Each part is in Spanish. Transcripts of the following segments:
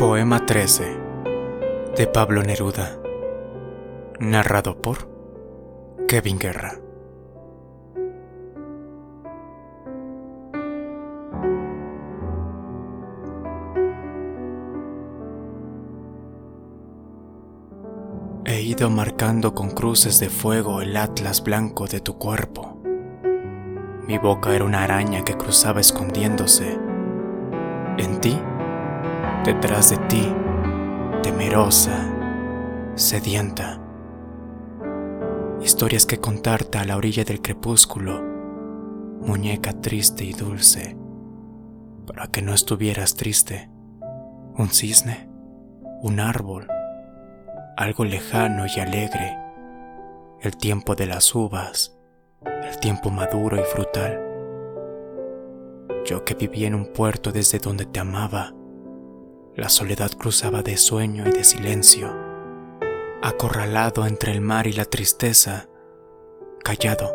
Poema 13 de Pablo Neruda. Narrado por Kevin Guerra. He ido marcando con cruces de fuego el atlas blanco de tu cuerpo. Mi boca era una araña que cruzaba escondiéndose. En ti, detrás de ti, temerosa, sedienta. Historias que contarte a la orilla del crepúsculo, muñeca triste y dulce, para que no estuvieras triste. Un cisne, un árbol, algo lejano y alegre, el tiempo de las uvas, el tiempo maduro y frutal. Yo que vivía en un puerto desde donde te amaba, la soledad cruzaba de sueño y de silencio, acorralado entre el mar y la tristeza, callado,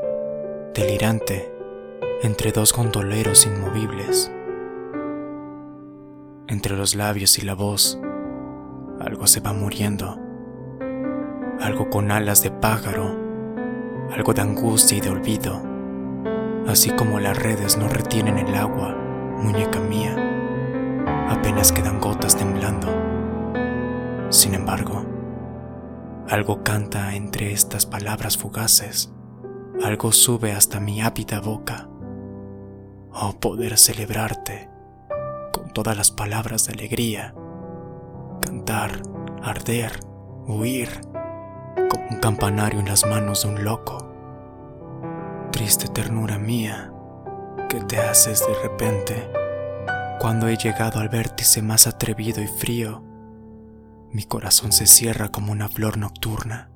delirante, entre dos gondoleros inmovibles. Entre los labios y la voz, algo se va muriendo, algo con alas de pájaro, algo de angustia y de olvido, así como las redes no retienen el agua, muñeca mía apenas quedan gotas temblando. Sin embargo, algo canta entre estas palabras fugaces, algo sube hasta mi ávida boca. Oh, poder celebrarte con todas las palabras de alegría, cantar, arder, huir, como un campanario en las manos de un loco. Triste ternura mía, que te haces de repente cuando he llegado al vértice más atrevido y frío, mi corazón se cierra como una flor nocturna.